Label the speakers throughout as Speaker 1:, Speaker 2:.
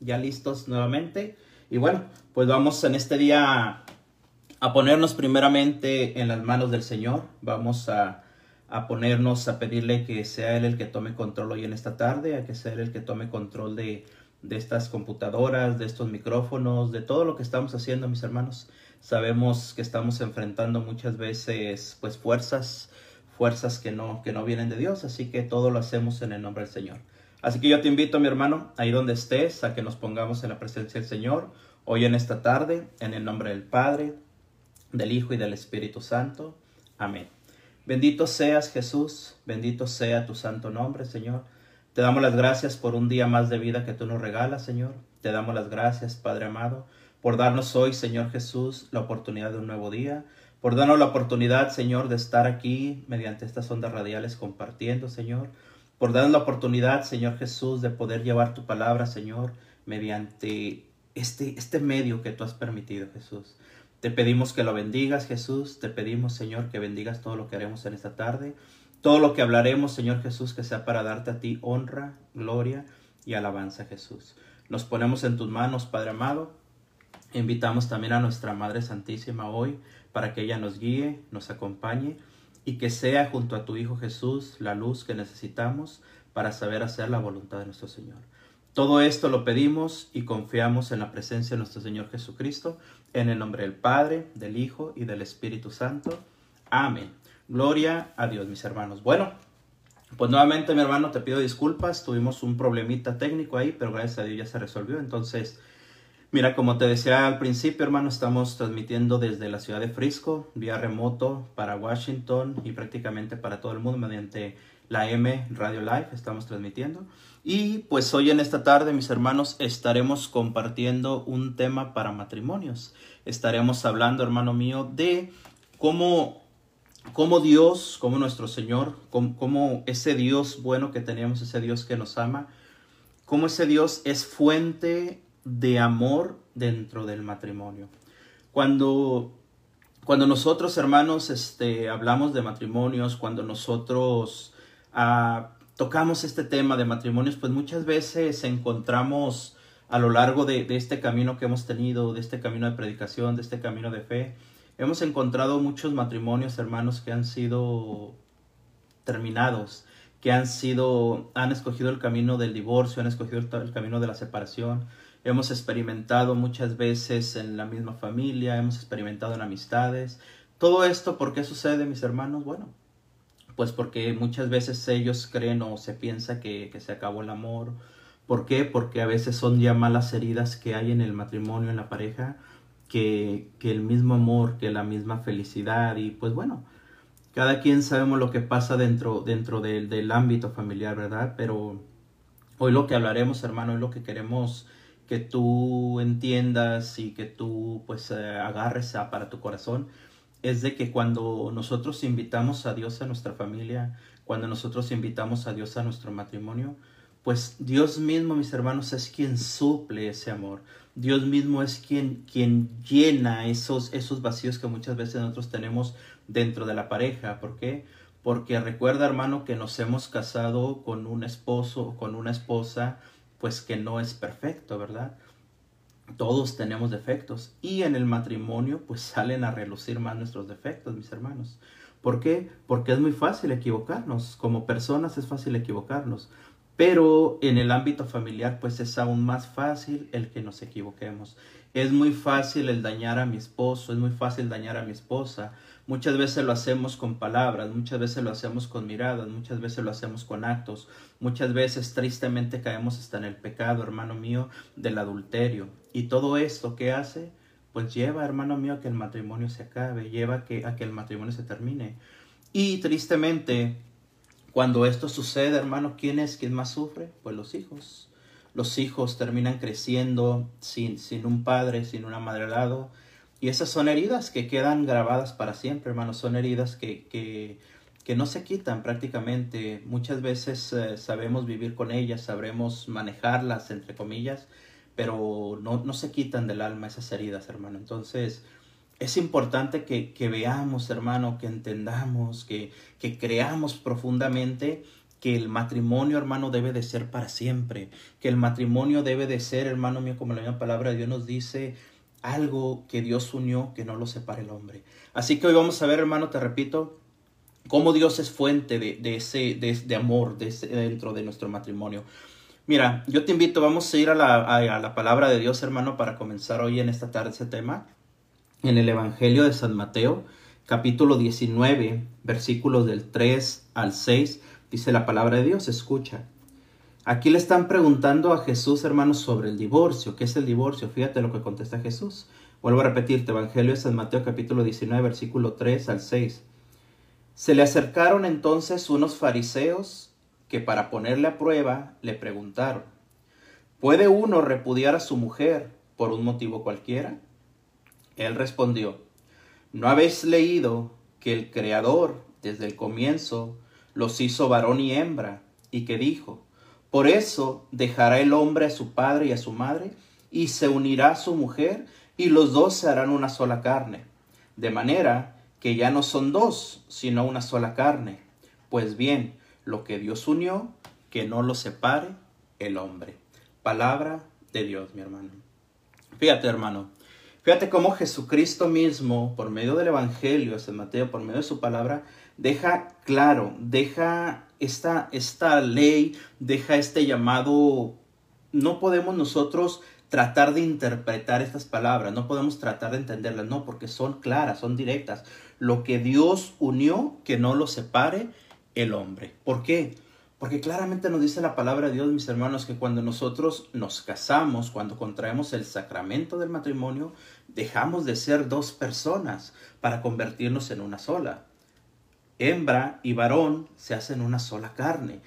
Speaker 1: ya listos nuevamente. Y bueno, pues vamos en este día a ponernos primeramente en las manos del Señor. Vamos a, a ponernos a pedirle que sea Él el que tome control hoy en esta tarde, a que sea Él el que tome control de, de estas computadoras, de estos micrófonos, de todo lo que estamos haciendo, mis hermanos. Sabemos que estamos enfrentando muchas veces pues fuerzas, fuerzas que no, que no vienen de Dios, así que todo lo hacemos en el nombre del Señor. Así que yo te invito, mi hermano, ahí donde estés, a que nos pongamos en la presencia del Señor, hoy en esta tarde, en el nombre del Padre, del Hijo y del Espíritu Santo. Amén. Bendito seas Jesús, bendito sea tu santo nombre, Señor. Te damos las gracias por un día más de vida que tú nos regalas, Señor. Te damos las gracias, Padre amado, por darnos hoy, Señor Jesús, la oportunidad de un nuevo día, por darnos la oportunidad, Señor, de estar aquí mediante estas ondas radiales compartiendo, Señor, por darnos la oportunidad, Señor Jesús, de poder llevar tu palabra, Señor, mediante este, este medio que tú has permitido, Jesús. Te pedimos que lo bendigas, Jesús. Te pedimos, Señor, que bendigas todo lo que haremos en esta tarde. Todo lo que hablaremos, Señor Jesús, que sea para darte a ti honra, gloria y alabanza, Jesús. Nos ponemos en tus manos, Padre amado. Invitamos también a nuestra Madre Santísima hoy para que ella nos guíe, nos acompañe y que sea junto a tu Hijo Jesús la luz que necesitamos para saber hacer la voluntad de nuestro Señor. Todo esto lo pedimos y confiamos en la presencia de nuestro Señor Jesucristo, en el nombre del Padre, del Hijo y del Espíritu Santo. Amén. Gloria a Dios, mis hermanos. Bueno, pues nuevamente, mi hermano, te pido disculpas. Tuvimos un problemita técnico ahí, pero gracias a Dios ya se resolvió. Entonces, mira, como te decía al principio, hermano, estamos transmitiendo desde la ciudad de Frisco, vía remoto para Washington y prácticamente para todo el mundo mediante la M Radio Live. Estamos transmitiendo. Y pues hoy en esta tarde, mis hermanos, estaremos compartiendo un tema para matrimonios. Estaremos hablando, hermano mío, de cómo, cómo Dios, como nuestro Señor, cómo, cómo ese Dios bueno que tenemos, ese Dios que nos ama, cómo ese Dios es fuente de amor dentro del matrimonio. Cuando, cuando nosotros, hermanos, este, hablamos de matrimonios, cuando nosotros... Uh, tocamos este tema de matrimonios, pues muchas veces encontramos a lo largo de, este camino que hemos tenido, de este camino de predicación, de este camino de fe, hemos encontrado muchos matrimonios, hermanos, que han sido terminados, que han sido, han escogido el camino del divorcio, han escogido el, camino de la separación. Hemos experimentado muchas veces en la misma familia, hemos experimentado en amistades. Todo esto, ¿por qué sucede, mis hermanos? Bueno, pues porque muchas veces ellos creen o se piensa que, se acabó el amor. ¿Por qué? Porque a veces son ya malas heridas que hay en el matrimonio, en la pareja, que, que el mismo amor, que la misma felicidad y pues bueno, cada quien sabemos lo que pasa dentro, dentro del, del ámbito familiar, ¿verdad? Pero hoy lo que hablaremos, hermano, es lo que queremos que tú entiendas y que tú pues eh, agarres a, para tu corazón es de que cuando nosotros invitamos a Dios a nuestra familia, cuando nosotros invitamos a Dios a nuestro matrimonio, pues Dios mismo, mis hermanos, es quien suple ese amor. Dios mismo es quien, quien llena esos, esos vacíos que muchas veces nosotros tenemos dentro de la pareja. ¿Por qué? Porque recuerda, hermano, que nos hemos casado con un esposo o con una esposa, pues que no es perfecto, ¿verdad? todos tenemos defectos y en el matrimonio pues salen a relucir más nuestros defectos, mis hermanos. ¿Por qué? Porque es muy fácil equivocarnos, como personas es fácil equivocarnos, pero en el ámbito familiar pues es aún más fácil el que nos equivoquemos. Es muy fácil el dañar a mi esposo, es muy fácil dañar a mi esposa. Muchas veces lo hacemos con palabras, muchas veces lo hacemos con miradas, muchas veces lo hacemos con actos, muchas veces tristemente caemos hasta en el pecado, hermano mío, del adulterio. Y todo esto que hace, pues lleva, hermano mío, a que el matrimonio se acabe, lleva a que, a que el matrimonio se termine. Y tristemente, cuando esto sucede, hermano, ¿quién es quien más sufre? Pues los hijos los hijos terminan creciendo sin, sin un padre, sin una madre al lado. Y esas son heridas que quedan grabadas para siempre, hermanos. Son heridas que, que, que no se quitan prácticamente. Muchas veces eh, sabemos vivir con ellas, sabremos manejarlas, entre comillas, pero no, no se quitan del alma esas heridas, hermano. Entonces, es importante que, que veamos, hermano, que entendamos, que, que creamos profundamente que el matrimonio, hermano, debe de ser para siempre, que el matrimonio debe de ser, hermano mío, como la misma palabra de Dios nos dice, algo que Dios unió, que no lo separe el hombre. Así que hoy vamos a ver, hermano, te repito, cómo Dios es fuente de, ese de, amor de dentro de nuestro matrimonio. Mira, yo te invito, vamos a ir a la, a la palabra de Dios, hermano, para comenzar hoy en esta tarde ese tema. En el Evangelio de San Mateo, capítulo 19, versículos del 3 al 6, dice la palabra de Dios, escucha. Aquí le están preguntando a Jesús, hermanos, sobre el divorcio. ¿Qué es el divorcio? Fíjate lo que contesta Jesús. Vuelvo a repetirte, Evangelio de San Mateo capítulo 19, versículo 3 al 6. Se le acercaron entonces unos fariseos que para ponerle a prueba le preguntaron, ¿puede uno repudiar a su mujer por un motivo cualquiera? Él respondió, ¿no habéis leído que el Creador desde el comienzo los hizo varón y hembra y que dijo, por eso dejará el hombre a su padre y a su madre, y se unirá a su mujer, y los dos se harán una sola carne. De manera que ya no son dos, sino una sola carne. Pues bien, lo que Dios unió, que no lo separe el hombre. Palabra de Dios, mi hermano. Fíjate, hermano. Fíjate cómo Jesucristo mismo, por medio del Evangelio, San Mateo, por medio de su palabra, deja claro, deja esta, esta ley, deja este llamado. No podemos nosotros tratar de interpretar estas palabras, no podemos tratar de entenderlas, no, porque son claras, son directas. Lo que Dios unió, que no lo separe el hombre. ¿Por qué? Porque claramente nos dice la palabra de Dios, mis hermanos, que cuando nosotros nos casamos, cuando contraemos el sacramento del matrimonio, dejamos de ser dos personas para convertirnos en una sola hembra y varón se hacen una sola carne.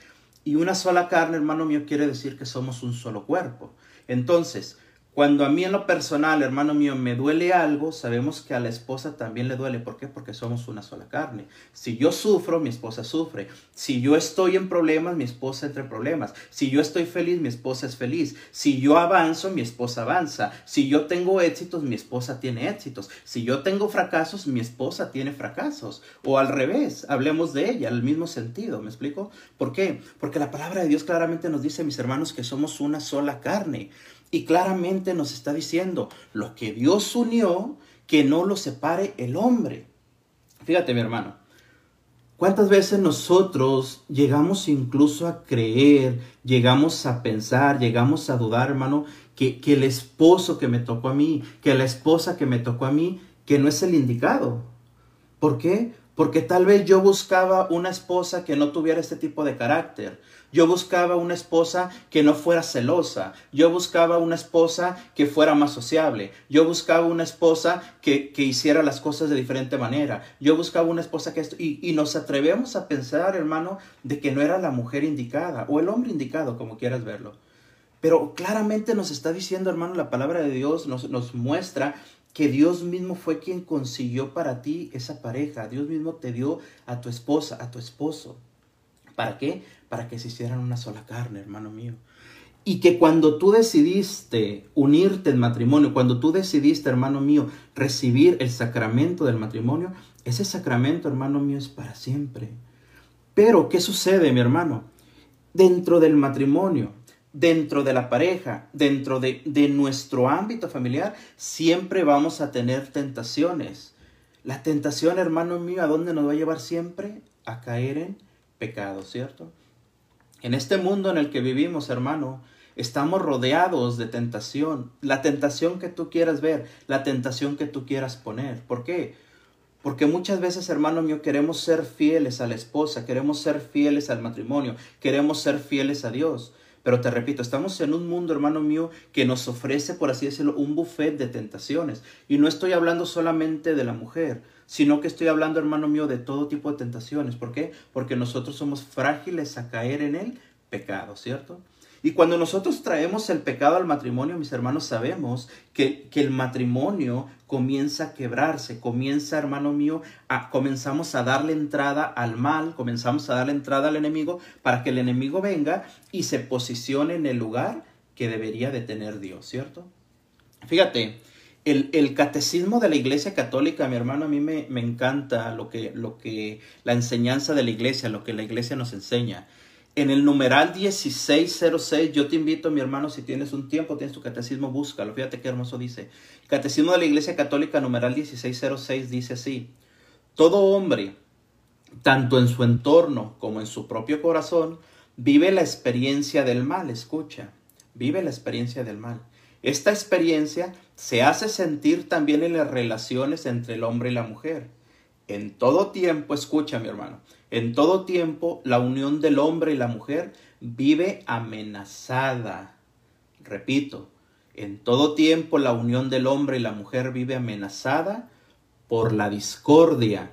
Speaker 1: Y una sola carne, hermano mío, quiere decir que somos un solo cuerpo. Entonces, cuando a mí en lo personal, hermano mío, me duele algo, sabemos que a la esposa también le duele. ¿Por qué? Porque somos una sola carne. Si yo sufro, mi esposa sufre. Si yo estoy en problemas, mi esposa entra en problemas. Si yo estoy feliz, mi esposa es feliz. Si yo avanzo, mi esposa avanza. Si yo tengo éxitos, mi esposa tiene éxitos. Si yo tengo fracasos, mi esposa tiene fracasos. O al revés, hablemos de ella, el mismo sentido. ¿Me explico? ¿Por qué? Porque la palabra de Dios claramente nos dice, mis hermanos, que somos una sola carne. Y claramente nos está diciendo, lo que Dios unió, que no lo separe el hombre. Fíjate mi hermano, ¿cuántas veces nosotros llegamos incluso a creer, llegamos a pensar, llegamos a dudar, hermano, que, que el esposo que me tocó a mí, que la esposa que me tocó a mí, que no es el indicado? ¿Por qué? Porque tal vez yo buscaba una esposa que no tuviera este tipo de carácter. Yo buscaba una esposa que no fuera celosa. Yo buscaba una esposa que fuera más sociable. Yo buscaba una esposa que, que hiciera las cosas de diferente manera. Yo buscaba una esposa que esto... Y, y, nos atrevemos a pensar, hermano, de que no era la mujer indicada o el hombre indicado, como quieras verlo. Pero claramente nos está diciendo, hermano, la palabra de Dios nos, nos muestra que Dios mismo fue quien consiguió para ti esa pareja. Dios mismo te dio a tu esposa, a tu esposo. ¿Para qué? Para que se hicieran una sola carne, hermano mío. Y que cuando tú decidiste unirte en matrimonio, cuando tú decidiste, hermano mío, recibir el sacramento del matrimonio, ese sacramento, hermano mío, es para siempre. Pero, ¿qué sucede, mi hermano? Dentro del matrimonio, dentro de la pareja, dentro de, nuestro ámbito familiar, siempre vamos a tener tentaciones. La tentación, hermano mío, ¿a dónde nos va a llevar siempre? A caer en pecado, ¿cierto? En este mundo en el que vivimos, hermano, estamos rodeados de tentación. La tentación que tú quieras ver, la tentación que tú quieras poner. ¿Por qué? Porque muchas veces, hermano mío, queremos ser fieles a la esposa, queremos ser fieles al matrimonio, queremos ser fieles a Dios. Pero te repito, estamos en un mundo, hermano mío, que nos ofrece, por así decirlo, un buffet de tentaciones. Y no estoy hablando solamente de la mujer, sino que estoy hablando, hermano mío, de todo tipo de tentaciones. ¿Por qué? Porque nosotros somos frágiles a caer en el pecado, ¿cierto? Y cuando nosotros traemos el pecado al matrimonio, mis hermanos, sabemos que, que, el matrimonio comienza a quebrarse, comienza, hermano mío, a, comenzamos a darle entrada al mal, comenzamos a darle entrada al enemigo para que el enemigo venga y se posicione en el lugar que debería de tener Dios, ¿cierto? Fíjate, el, el, catecismo de la iglesia católica, mi hermano, a mí me, me encanta lo que, lo que, la enseñanza de la iglesia, lo que la iglesia nos enseña. En el numeral 1606, yo te invito, mi hermano, si tienes un tiempo, tienes tu catecismo, búscalo. Fíjate qué hermoso dice. Catecismo de la Iglesia Católica, numeral 1606, dice así. Todo hombre, tanto en su entorno como en su propio corazón, vive la experiencia del mal. Escucha, vive la experiencia del mal. Esta experiencia se hace sentir también en las relaciones entre el hombre y la mujer. En todo tiempo, escucha mi hermano, en todo tiempo la unión del hombre y la mujer vive amenazada. Repito, en todo tiempo la unión del hombre y la mujer vive amenazada por la discordia,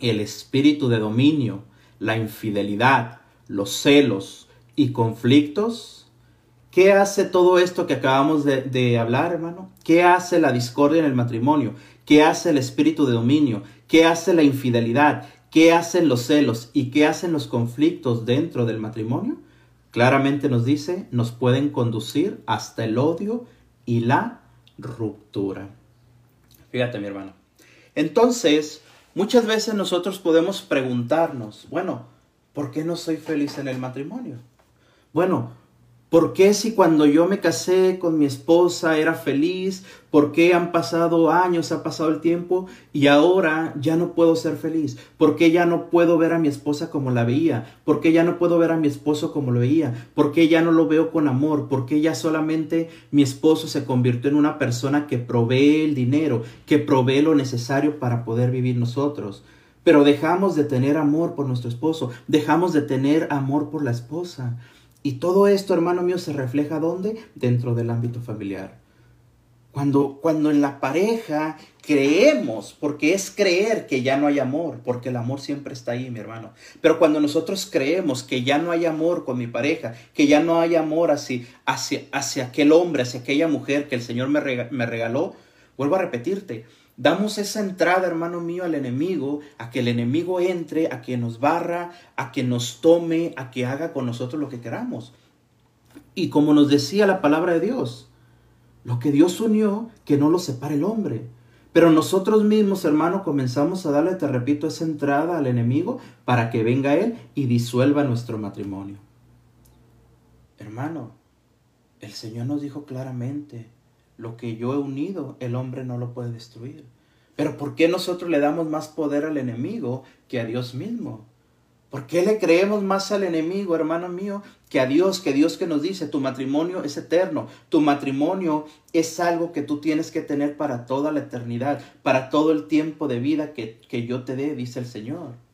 Speaker 1: el espíritu de dominio, la infidelidad, los celos y conflictos ¿Qué hace todo esto que acabamos de, hablar, hermano? ¿Qué hace la discordia en el matrimonio? ¿Qué hace el espíritu de dominio? ¿Qué hace la infidelidad? ¿Qué hacen los celos? ¿Y qué hacen los conflictos dentro del matrimonio? Claramente nos dice, nos pueden conducir hasta el odio y la ruptura. Fíjate, mi hermano. Entonces, muchas veces nosotros podemos preguntarnos, bueno, ¿por qué no soy feliz en el matrimonio? Bueno, ¿Por qué si cuando yo me casé con mi esposa era feliz? ¿Por qué han pasado años, ha pasado el tiempo y ahora ya no puedo ser feliz? ¿Por qué ya no puedo ver a mi esposa como la veía? ¿Por qué ya no puedo ver a mi esposo como lo veía? ¿Por qué ya no lo veo con amor? ¿Por qué ya solamente mi esposo se convirtió en una persona que provee el dinero, que provee lo necesario para poder vivir nosotros? Pero dejamos de tener amor por nuestro esposo, dejamos de tener amor por la esposa. Y todo esto, hermano mío, se refleja ¿dónde? Dentro del ámbito familiar. Cuando, cuando en la pareja creemos, porque es creer que ya no hay amor, porque el amor siempre está ahí, mi hermano. Pero cuando nosotros creemos que ya no hay amor con mi pareja, que ya no hay amor hacia, hacia, hacia aquel hombre, hacia aquella mujer que el Señor me, me regaló, vuelvo a repetirte, Damos esa entrada, hermano mío, al enemigo, a que el enemigo entre, a que nos barra, a que nos tome, a que haga con nosotros lo que queramos. Y como nos decía la palabra de Dios, lo que Dios unió, que no lo separe el hombre. Pero nosotros mismos, hermano, comenzamos a darle, te repito, esa entrada al enemigo para que venga él y disuelva nuestro matrimonio. Hermano, el Señor nos dijo claramente, lo que yo he unido, el hombre no lo puede destruir. Pero ¿por qué nosotros le damos más poder al enemigo que a Dios mismo? ¿Por qué le creemos más al enemigo, hermano mío, que a Dios, que Dios que nos dice, tu matrimonio es eterno, tu matrimonio es algo que tú tienes que tener para toda la eternidad, para todo el tiempo de vida que, que yo te dé, dice el Señor?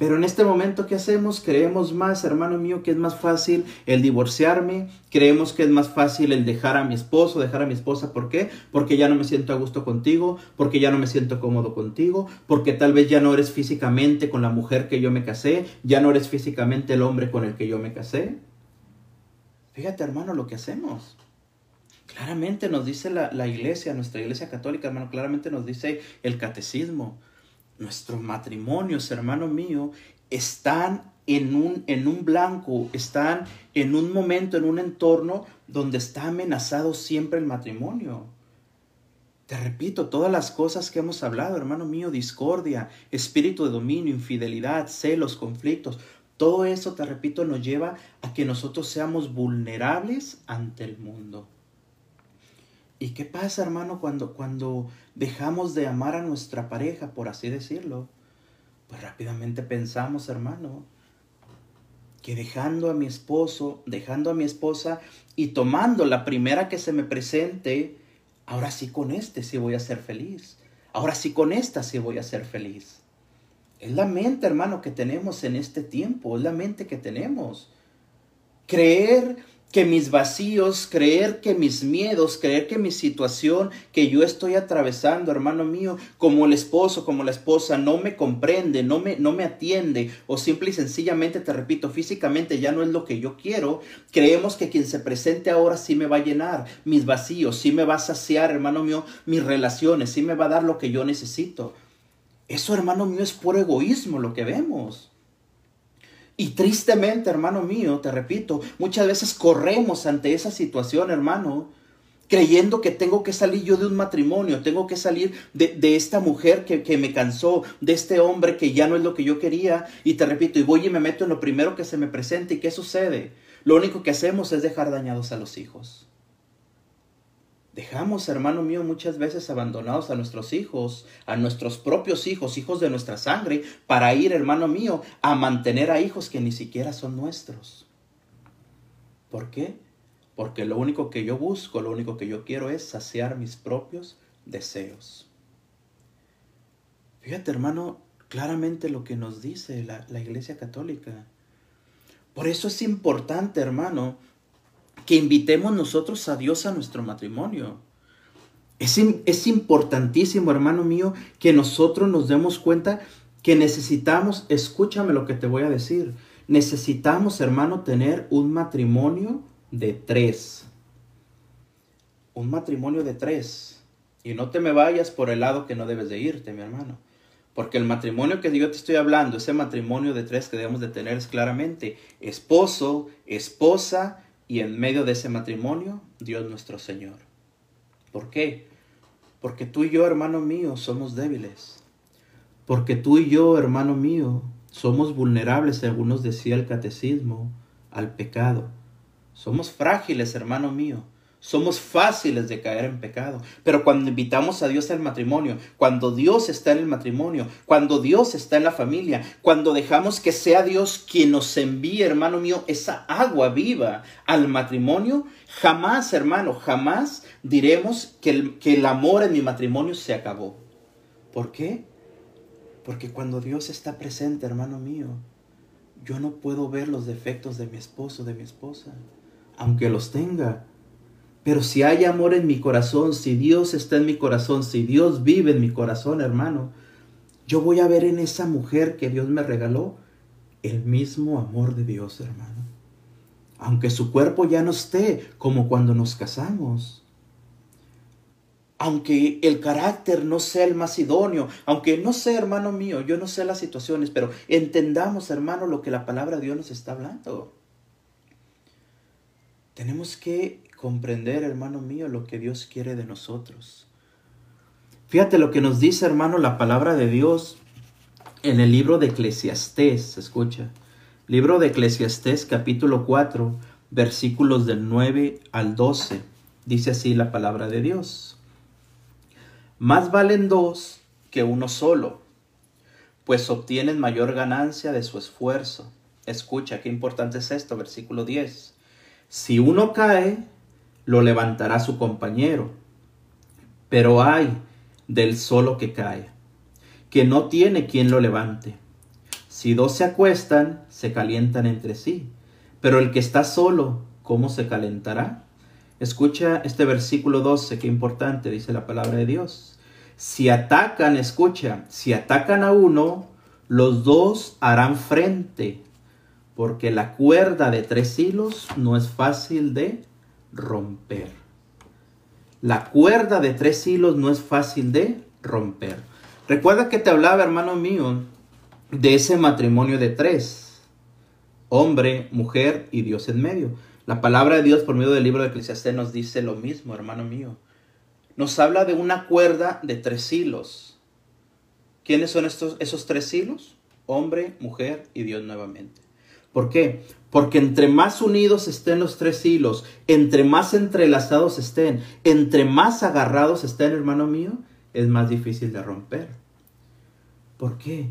Speaker 1: Pero en este momento, ¿qué hacemos? Creemos más, hermano mío, que es más fácil el divorciarme. Creemos que es más fácil el dejar a mi esposo, dejar a mi esposa. ¿Por qué? Porque ya no me siento a gusto contigo, porque ya no me siento cómodo contigo, porque tal vez ya no eres físicamente con la mujer que yo me casé, ya no eres físicamente el hombre con el que yo me casé. Fíjate, hermano, lo que hacemos. Claramente nos dice la, la iglesia, nuestra iglesia católica, hermano, claramente nos dice el catecismo nuestros matrimonios, hermano mío, están en un, en un blanco, están en un momento, en un entorno donde está amenazado siempre el matrimonio. Te repito, todas las cosas que hemos hablado, hermano mío, discordia, espíritu de dominio, infidelidad, celos, conflictos, todo eso, te repito, nos lleva a que nosotros seamos vulnerables ante el mundo. ¿Y qué pasa, hermano, cuando, cuando dejamos de amar a nuestra pareja, por así decirlo? Pues rápidamente pensamos, hermano, que dejando a mi esposo, dejando a mi esposa y tomando la primera que se me presente, ahora sí con este sí voy a ser feliz. Ahora sí con esta sí voy a ser feliz. Es la mente, hermano, que tenemos en este tiempo, es la mente que tenemos. Creer que mis vacíos, creer que mis miedos, creer que mi situación que yo estoy atravesando, hermano mío, como el esposo, como la esposa, no me comprende, no me, no me atiende, o simple y sencillamente, te repito, físicamente ya no es lo que yo quiero, creemos que quien se presente ahora sí me va a llenar mis vacíos, sí me va a saciar, hermano mío, mis relaciones, sí me va a dar lo que yo necesito. Eso, hermano mío, es puro egoísmo lo que vemos. Y tristemente, hermano mío, te repito, muchas veces corremos ante esa situación, hermano, creyendo que tengo que salir yo de un matrimonio, tengo que salir de, esta mujer que, que, me cansó, de este hombre que ya no es lo que yo quería, y te repito, y voy y me meto en lo primero que se me presente, ¿y qué sucede? Lo único que hacemos es dejar dañados a los hijos. Dejamos, hermano mío, muchas veces abandonados a nuestros hijos, a nuestros propios hijos, hijos de nuestra sangre, para ir, hermano mío, a mantener a hijos que ni siquiera son nuestros. ¿Por qué? Porque lo único que yo busco, lo único que yo quiero es saciar mis propios deseos. Fíjate, hermano, claramente lo que nos dice la, la Iglesia Católica. Por eso es importante, hermano, que invitemos nosotros a Dios a nuestro matrimonio. Es, es importantísimo, hermano mío, que nosotros nos demos cuenta que necesitamos, escúchame lo que te voy a decir, necesitamos, hermano, tener un matrimonio de tres. Un matrimonio de tres. Y no te me vayas por el lado que no debes de irte, mi hermano. Porque el matrimonio que yo te estoy hablando, ese matrimonio de tres que debemos de tener es claramente esposo, esposa y en medio de ese matrimonio, Dios nuestro Señor. ¿Por qué? Porque tú y yo, hermano mío, somos débiles. Porque tú y yo, hermano mío, somos vulnerables, según nos decía el catecismo, al pecado. Somos frágiles, hermano mío. Somos fáciles de caer en pecado, pero cuando invitamos a Dios al matrimonio, cuando Dios está en el matrimonio, cuando Dios está en la familia, cuando dejamos que sea Dios quien nos envíe, hermano mío, esa agua viva al matrimonio, jamás, hermano, jamás diremos que el, que el amor en mi matrimonio se acabó. ¿Por qué? Porque cuando Dios está presente, hermano mío, yo no puedo ver los defectos de mi esposo, de mi esposa, aunque los tenga pero si hay amor en mi corazón, si Dios está en mi corazón, si Dios vive en mi corazón, hermano, yo voy a ver en esa mujer que Dios me regaló el mismo amor de Dios, hermano. Aunque su cuerpo ya no esté como cuando nos casamos. Aunque el carácter no sea el más idóneo, aunque no sé, hermano mío, yo no sé las situaciones, pero entendamos, hermano, lo que la palabra de Dios nos está hablando. Tenemos que comprender, hermano mío, lo que Dios quiere de nosotros. Fíjate lo que nos dice, hermano, la palabra de Dios en el libro de Eclesiastés, escucha. Libro de Eclesiastés capítulo 4, versículos del 9 al 12. Dice así la palabra de Dios. Más valen dos que uno solo, pues obtienen mayor ganancia de su esfuerzo. Escucha, qué importante es esto, versículo 10. Si uno cae, lo levantará su compañero. Pero hay del solo que cae, que no tiene quien lo levante. Si dos se acuestan, se calientan entre sí, pero el que está solo, ¿cómo se calentará? Escucha este versículo 12, qué importante, dice la palabra de Dios. Si atacan, escucha, si atacan a uno, los dos harán frente, porque la cuerda de tres hilos no es fácil de romper. La cuerda de tres hilos no es fácil de romper. Recuerda que te hablaba, hermano mío, de ese matrimonio de tres. Hombre, mujer y Dios en medio. La palabra de Dios por medio del libro de Eclesiastés nos dice lo mismo, hermano mío. Nos habla de una cuerda de tres hilos. ¿Quiénes son estos, esos tres hilos? Hombre, mujer y Dios nuevamente. ¿Por qué? Porque entre más unidos estén los tres hilos, entre más entrelazados estén, entre más agarrados estén, hermano mío, es más difícil de romper. ¿Por qué?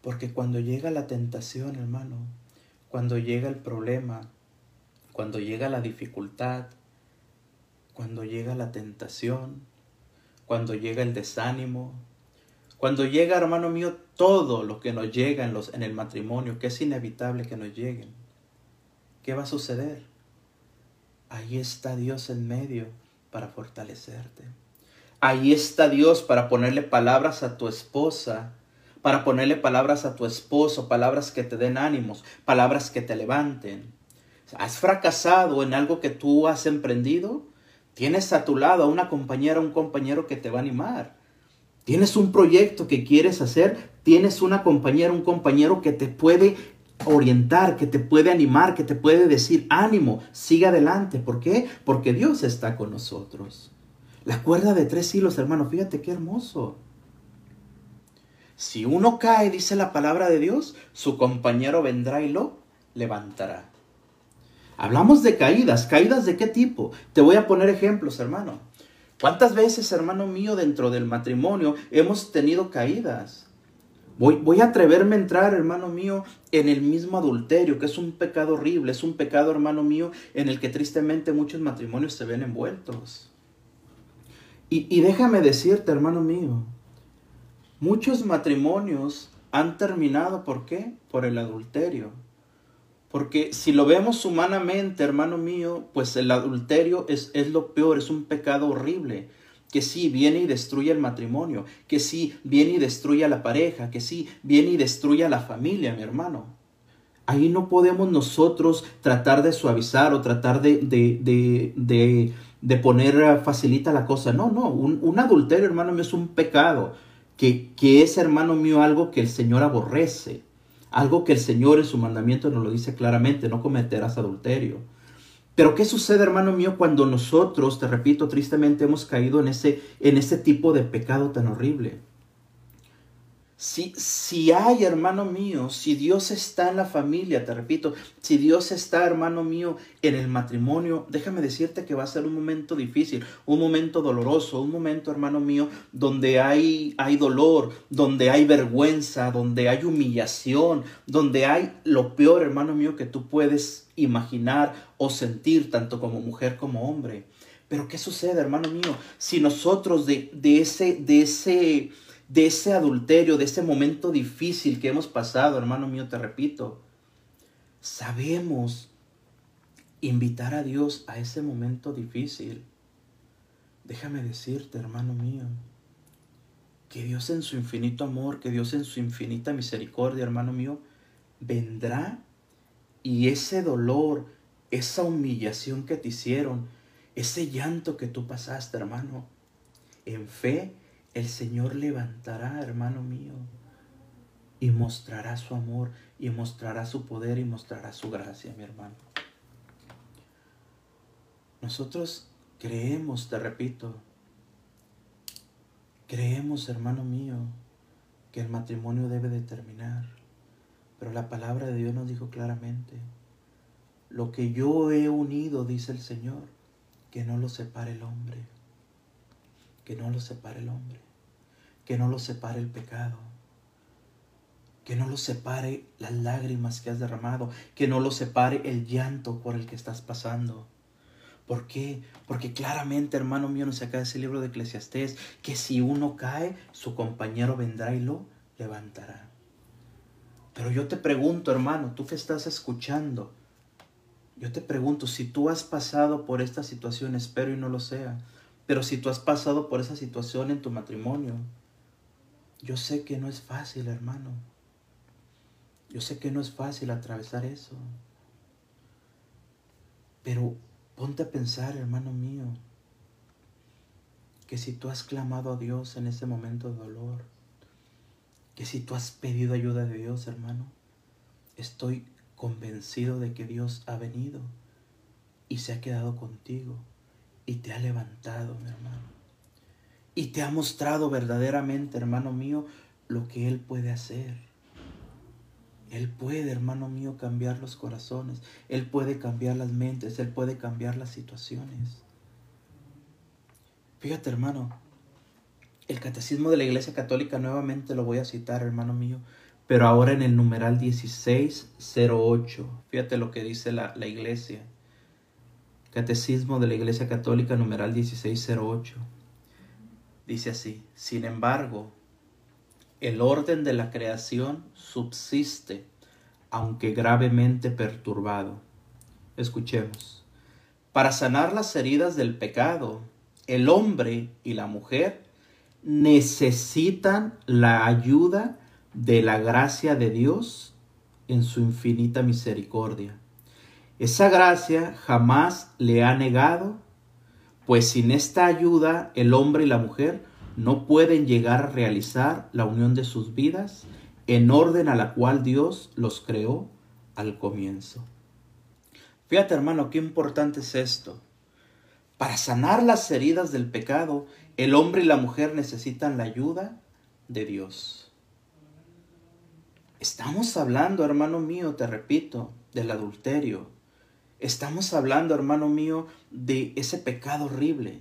Speaker 1: Porque cuando llega la tentación, hermano, cuando llega el problema, cuando llega la dificultad, cuando llega la tentación, cuando llega el desánimo, cuando llega, hermano mío, todo lo que nos llega en, los, en el matrimonio, que es inevitable que nos lleguen, ¿qué va a suceder? Ahí está Dios en medio para fortalecerte. Ahí está Dios para ponerle palabras a tu esposa, para ponerle palabras a tu esposo, palabras que te den ánimos, palabras que te levanten. ¿Has fracasado en algo que tú has emprendido? Tienes a tu lado a una compañera, un compañero que te va a animar. Tienes un proyecto que quieres hacer, tienes una compañera, un compañero que te puede orientar, que te puede animar, que te puede decir, ánimo, sigue adelante. ¿Por qué? Porque Dios está con nosotros. La cuerda de tres hilos, hermano, fíjate qué hermoso. Si uno cae, dice la palabra de Dios, su compañero vendrá y lo levantará. Hablamos de caídas. ¿Caídas de qué tipo? Te voy a poner ejemplos, hermano. ¿Cuántas veces, hermano mío, dentro del matrimonio hemos tenido caídas? Voy, voy, a atreverme a entrar, hermano mío, en el mismo adulterio, que es un pecado horrible, es un pecado, hermano mío, en el que tristemente muchos matrimonios se ven envueltos. Y, y déjame decirte, hermano mío, Muchos matrimonios han terminado, ¿por qué? Por el adulterio. Porque si lo vemos humanamente, hermano mío, pues el adulterio es, es lo peor, es un pecado horrible. Que sí viene y destruye el matrimonio, que sí viene y destruye a la pareja, que sí viene y destruye a la familia, mi hermano. Ahí no podemos nosotros tratar de suavizar o tratar de, de, de, de poner facilita la cosa. No, no, un, un adulterio, hermano mío, es un pecado. Que, es, hermano mío, algo que el Señor aborrece, algo que el Señor en su mandamiento nos lo dice claramente, no cometerás adulterio. Pero ¿qué sucede, hermano mío, cuando nosotros, te repito, tristemente hemos caído en ese, en ese tipo de pecado tan horrible? Si, si hay, hermano mío, si Dios está en la familia, te repito, si Dios está, hermano mío, en el matrimonio, déjame decirte que va a ser un momento difícil, un momento doloroso, un momento, hermano mío, donde hay, hay dolor, donde hay vergüenza, donde hay humillación, donde hay lo peor, hermano mío, que tú puedes imaginar o sentir, tanto como mujer como hombre. Pero ¿qué sucede, hermano mío? Si nosotros de, de ese, de ese, de ese adulterio, de ese momento difícil que hemos pasado, hermano mío, te repito, sabemos invitar a Dios a ese momento difícil. Déjame decirte, hermano mío, que Dios en su infinito amor, que Dios en su infinita misericordia, hermano mío, vendrá y ese dolor, esa humillación que te hicieron, ese llanto que tú pasaste, hermano, en fe el Señor levantará, hermano mío, y mostrará su amor, y mostrará su poder, y mostrará su gracia, mi hermano. Nosotros creemos, te repito, creemos, hermano mío, que el matrimonio debe de terminar. Pero la palabra de Dios nos dijo claramente, lo que yo he unido, dice el Señor, que no lo separe el hombre que no lo separe el hombre, que no lo separe el pecado, que no lo separe las lágrimas que has derramado, que no lo separe el llanto por el que estás pasando. ¿Por qué? Porque claramente, hermano mío, nos saca ese libro de Eclesiastés, que si uno cae, su compañero vendrá y lo levantará. Pero yo te pregunto, hermano, tú que estás escuchando, yo te pregunto, si tú has pasado por esta situación, espero y no lo sea, pero si tú has pasado por esa situación en tu matrimonio, yo sé que no es fácil, hermano. Yo sé que no es fácil atravesar eso. Pero ponte a pensar, hermano mío, que si tú has clamado a Dios en ese momento de dolor, que si tú has pedido ayuda de Dios, hermano, estoy convencido de que Dios ha venido y se ha quedado contigo y te ha levantado, mi hermano. Y te ha mostrado verdaderamente, hermano mío, lo que Él puede hacer. Él puede, hermano mío, cambiar los corazones. Él puede cambiar las mentes. Él puede cambiar las situaciones. Fíjate, hermano, el catecismo de la Iglesia Católica nuevamente lo voy a citar, hermano mío, pero ahora en el numeral 1608. Fíjate lo que dice la, la Iglesia. Catecismo de la Iglesia Católica, numeral 1608. Dice así, sin embargo, el orden de la creación subsiste, aunque gravemente perturbado. Escuchemos. Para sanar las heridas del pecado, el hombre y la mujer necesitan la ayuda de la gracia de Dios en su infinita misericordia. Esa gracia jamás le ha negado, pues sin esta ayuda el hombre y la mujer no pueden llegar a realizar la unión de sus vidas en orden a la cual Dios los creó al comienzo. Fíjate hermano, qué importante es esto. Para sanar las heridas del pecado, el hombre y la mujer necesitan la ayuda de Dios. Estamos hablando, hermano mío, te repito, del adulterio. Estamos hablando, hermano mío, de ese pecado horrible.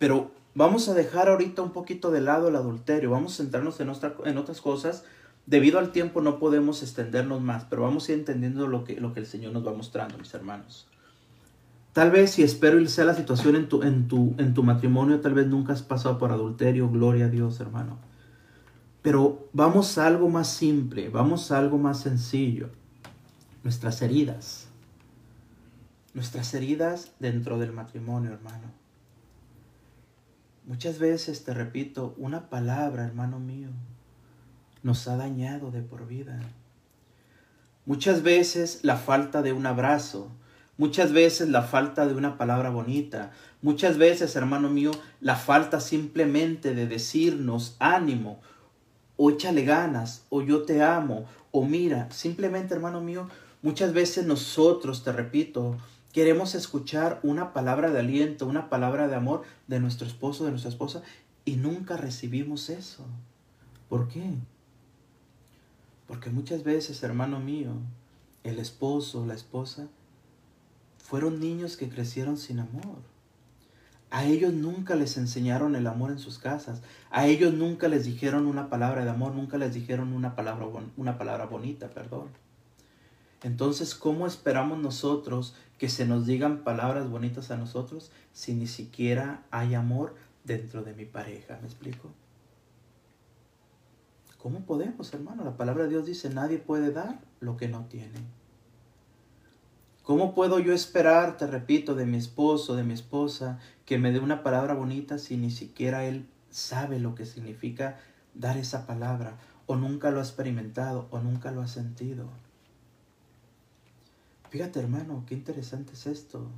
Speaker 1: Pero vamos a dejar ahorita un poquito de lado el adulterio. Vamos a centrarnos en, otras cosas. Debido al tiempo no podemos extendernos más, pero vamos a ir entendiendo lo que, lo que el Señor nos va mostrando, mis hermanos. Tal vez, si espero sea la situación en tu, en, tu, en tu matrimonio, tal vez nunca has pasado por adulterio, gloria a Dios, hermano. Pero vamos a algo más simple, vamos a algo más sencillo. Nuestras heridas. Nuestras heridas dentro del matrimonio, hermano. Muchas veces, te repito, una palabra, hermano mío, nos ha dañado de por vida. Muchas veces la falta de un abrazo, muchas veces la falta de una palabra bonita, muchas veces, hermano mío, la falta simplemente de decirnos ánimo, o échale ganas, o yo te amo, o mira, simplemente, hermano mío, muchas veces nosotros, te repito, queremos escuchar una palabra de aliento, una palabra de amor de nuestro esposo, de nuestra esposa, y nunca recibimos eso. ¿Por qué? Porque muchas veces, hermano mío, el esposo, la esposa, fueron niños que crecieron sin amor. A ellos nunca les enseñaron el amor en sus casas. A ellos nunca les dijeron una palabra de amor, nunca les dijeron una palabra, una palabra bonita, perdón. Entonces, ¿cómo esperamos nosotros que se nos digan palabras bonitas a nosotros si ni siquiera hay amor dentro de mi pareja? ¿Me explico? ¿Cómo podemos, hermano? La palabra de Dios dice, nadie puede dar lo que no tiene. ¿Cómo puedo yo esperar, te repito, de mi esposo, de mi esposa, que me dé una palabra bonita si ni siquiera él sabe lo que significa dar esa palabra, o nunca lo ha experimentado, o nunca lo ha sentido? Fíjate, hermano, qué interesante es esto.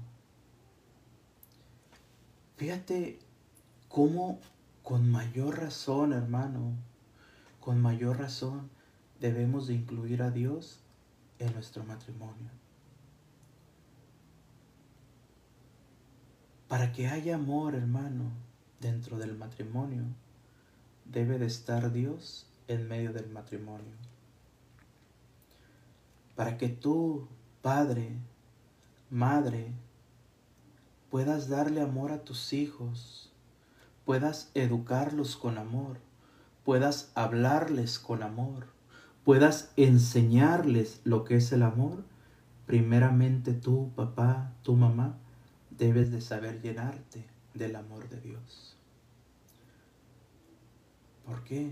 Speaker 1: Fíjate cómo con mayor razón, hermano, con mayor razón debemos de incluir a Dios en nuestro matrimonio. Para que haya amor, hermano, dentro del matrimonio, debe de estar Dios en medio del matrimonio. Para que tú, padre, madre, puedas darle amor a tus hijos, puedas educarlos con amor, puedas hablarles con amor, puedas enseñarles lo que es el amor, primeramente tú, papá, tu mamá, debes de saber llenarte del amor de Dios. ¿Por qué?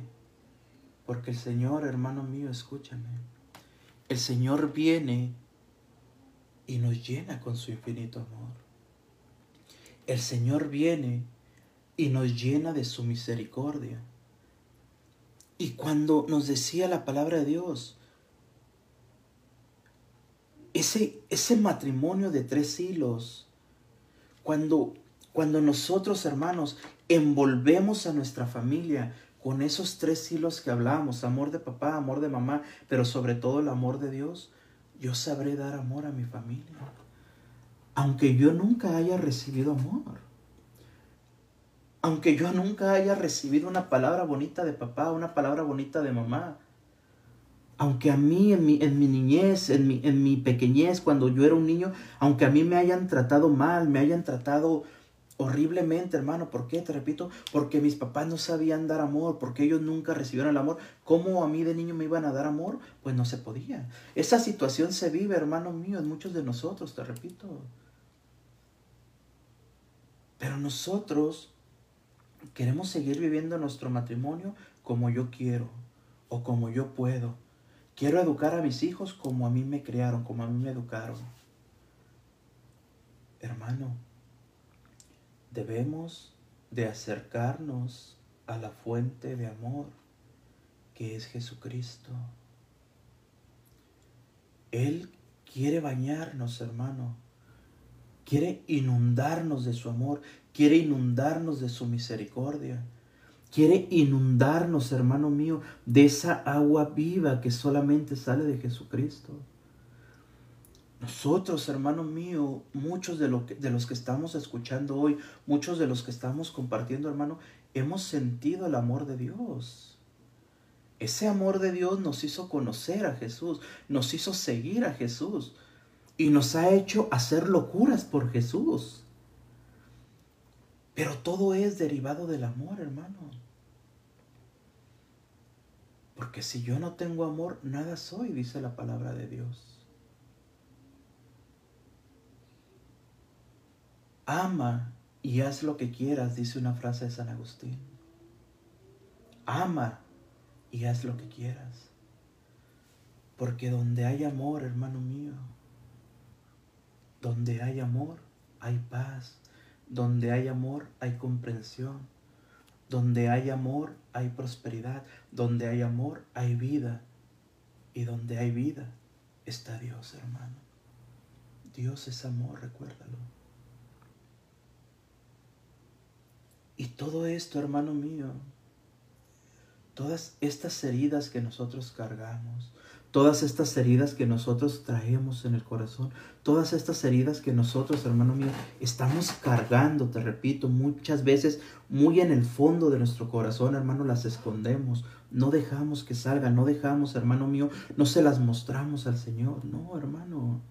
Speaker 1: Porque el Señor, hermano mío, escúchame, el Señor viene y nos llena con su infinito amor. El Señor viene y nos llena de su misericordia. Y cuando nos decía la palabra de Dios, ese, ese matrimonio de tres hilos, cuando, cuando nosotros, hermanos, envolvemos a nuestra familia con esos tres hilos que hablamos, amor de papá, amor de mamá, pero sobre todo el amor de Dios, yo sabré dar amor a mi familia. Aunque yo nunca haya recibido amor. Aunque yo nunca haya recibido una palabra bonita de papá, una palabra bonita de mamá aunque a mí en mi, en mi niñez, en mi, en mi pequeñez, cuando yo era un niño, aunque a mí me hayan tratado mal, me hayan tratado horriblemente, hermano. ¿Por qué? Te repito, porque mis papás no sabían dar amor, porque ellos nunca recibieron el amor. ¿Cómo a mí de niño me iban a dar amor? Pues no se podía. Esa situación se vive, hermano mío, en muchos de nosotros, te repito. Pero nosotros queremos seguir viviendo nuestro matrimonio como yo quiero o como yo puedo Quiero educar a mis hijos como a mí me criaron, como a mí me educaron. Hermano, debemos de acercarnos a la fuente de amor que es Jesucristo. Él quiere bañarnos, hermano. Quiere inundarnos de su amor. Quiere inundarnos de su misericordia. Quiere inundarnos, hermano mío, de esa agua viva que solamente sale de Jesucristo. Nosotros, hermano mío, muchos de, de los que estamos escuchando hoy, muchos de los que estamos compartiendo, hermano, hemos sentido el amor de Dios. Ese amor de Dios nos hizo conocer a Jesús, nos hizo seguir a Jesús y nos ha hecho hacer locuras por Jesús. Pero todo es derivado del amor, hermano. Porque si yo no tengo amor, nada soy, dice la palabra de Dios. Ama y haz lo que quieras, dice una frase de San Agustín. Ama y haz lo que quieras. Porque donde hay amor, hermano mío, donde hay amor, hay paz. Donde hay amor, hay comprensión. Donde hay amor, hay prosperidad. Donde hay amor, hay vida. Y donde hay vida, está Dios, hermano. Dios es amor, recuérdalo. Y todo esto, hermano mío, todas estas heridas que nosotros cargamos, todas estas heridas que nosotros traemos en el corazón, todas estas heridas que nosotros, hermano mío, estamos cargando, te repito, muchas veces muy en el fondo de nuestro corazón, hermano, las escondemos, no dejamos que salgan, no dejamos, hermano mío, no se las mostramos al Señor, no, hermano.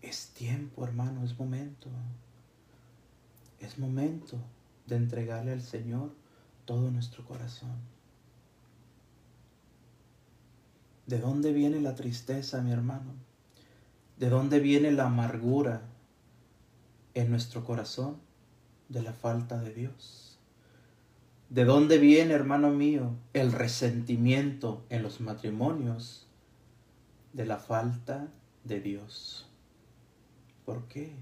Speaker 1: Es tiempo, hermano, es momento. Es momento de entregarle al Señor todo nuestro corazón. ¿De dónde viene la tristeza, mi hermano? ¿De dónde viene la amargura en nuestro corazón? De la falta de Dios. ¿De dónde viene, hermano mío, el resentimiento en los matrimonios? De la falta de Dios. ¿Por qué?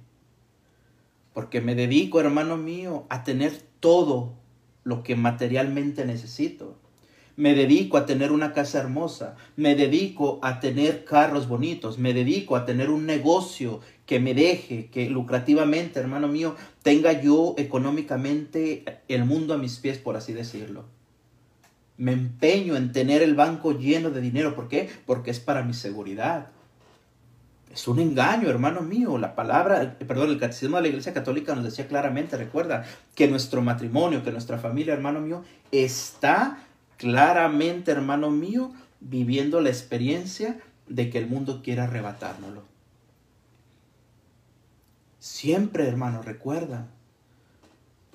Speaker 1: Porque me dedico, hermano mío, a tener todo lo que materialmente necesito. Me dedico a tener una casa hermosa, me dedico a tener carros bonitos, me dedico a tener un negocio que me deje, que lucrativamente, hermano mío, tenga yo económicamente el mundo a mis pies, por así decirlo. Me empeño en tener el banco lleno de dinero. ¿Por qué? Porque es para mi seguridad. Es un engaño, hermano mío. La palabra, perdón, el catecismo de la Iglesia Católica nos decía claramente, recuerda, que nuestro matrimonio, que nuestra familia, hermano mío, está claramente, hermano mío, viviendo la experiencia de que el mundo quiere arrebatárnoslo. Siempre, hermano, recuerda,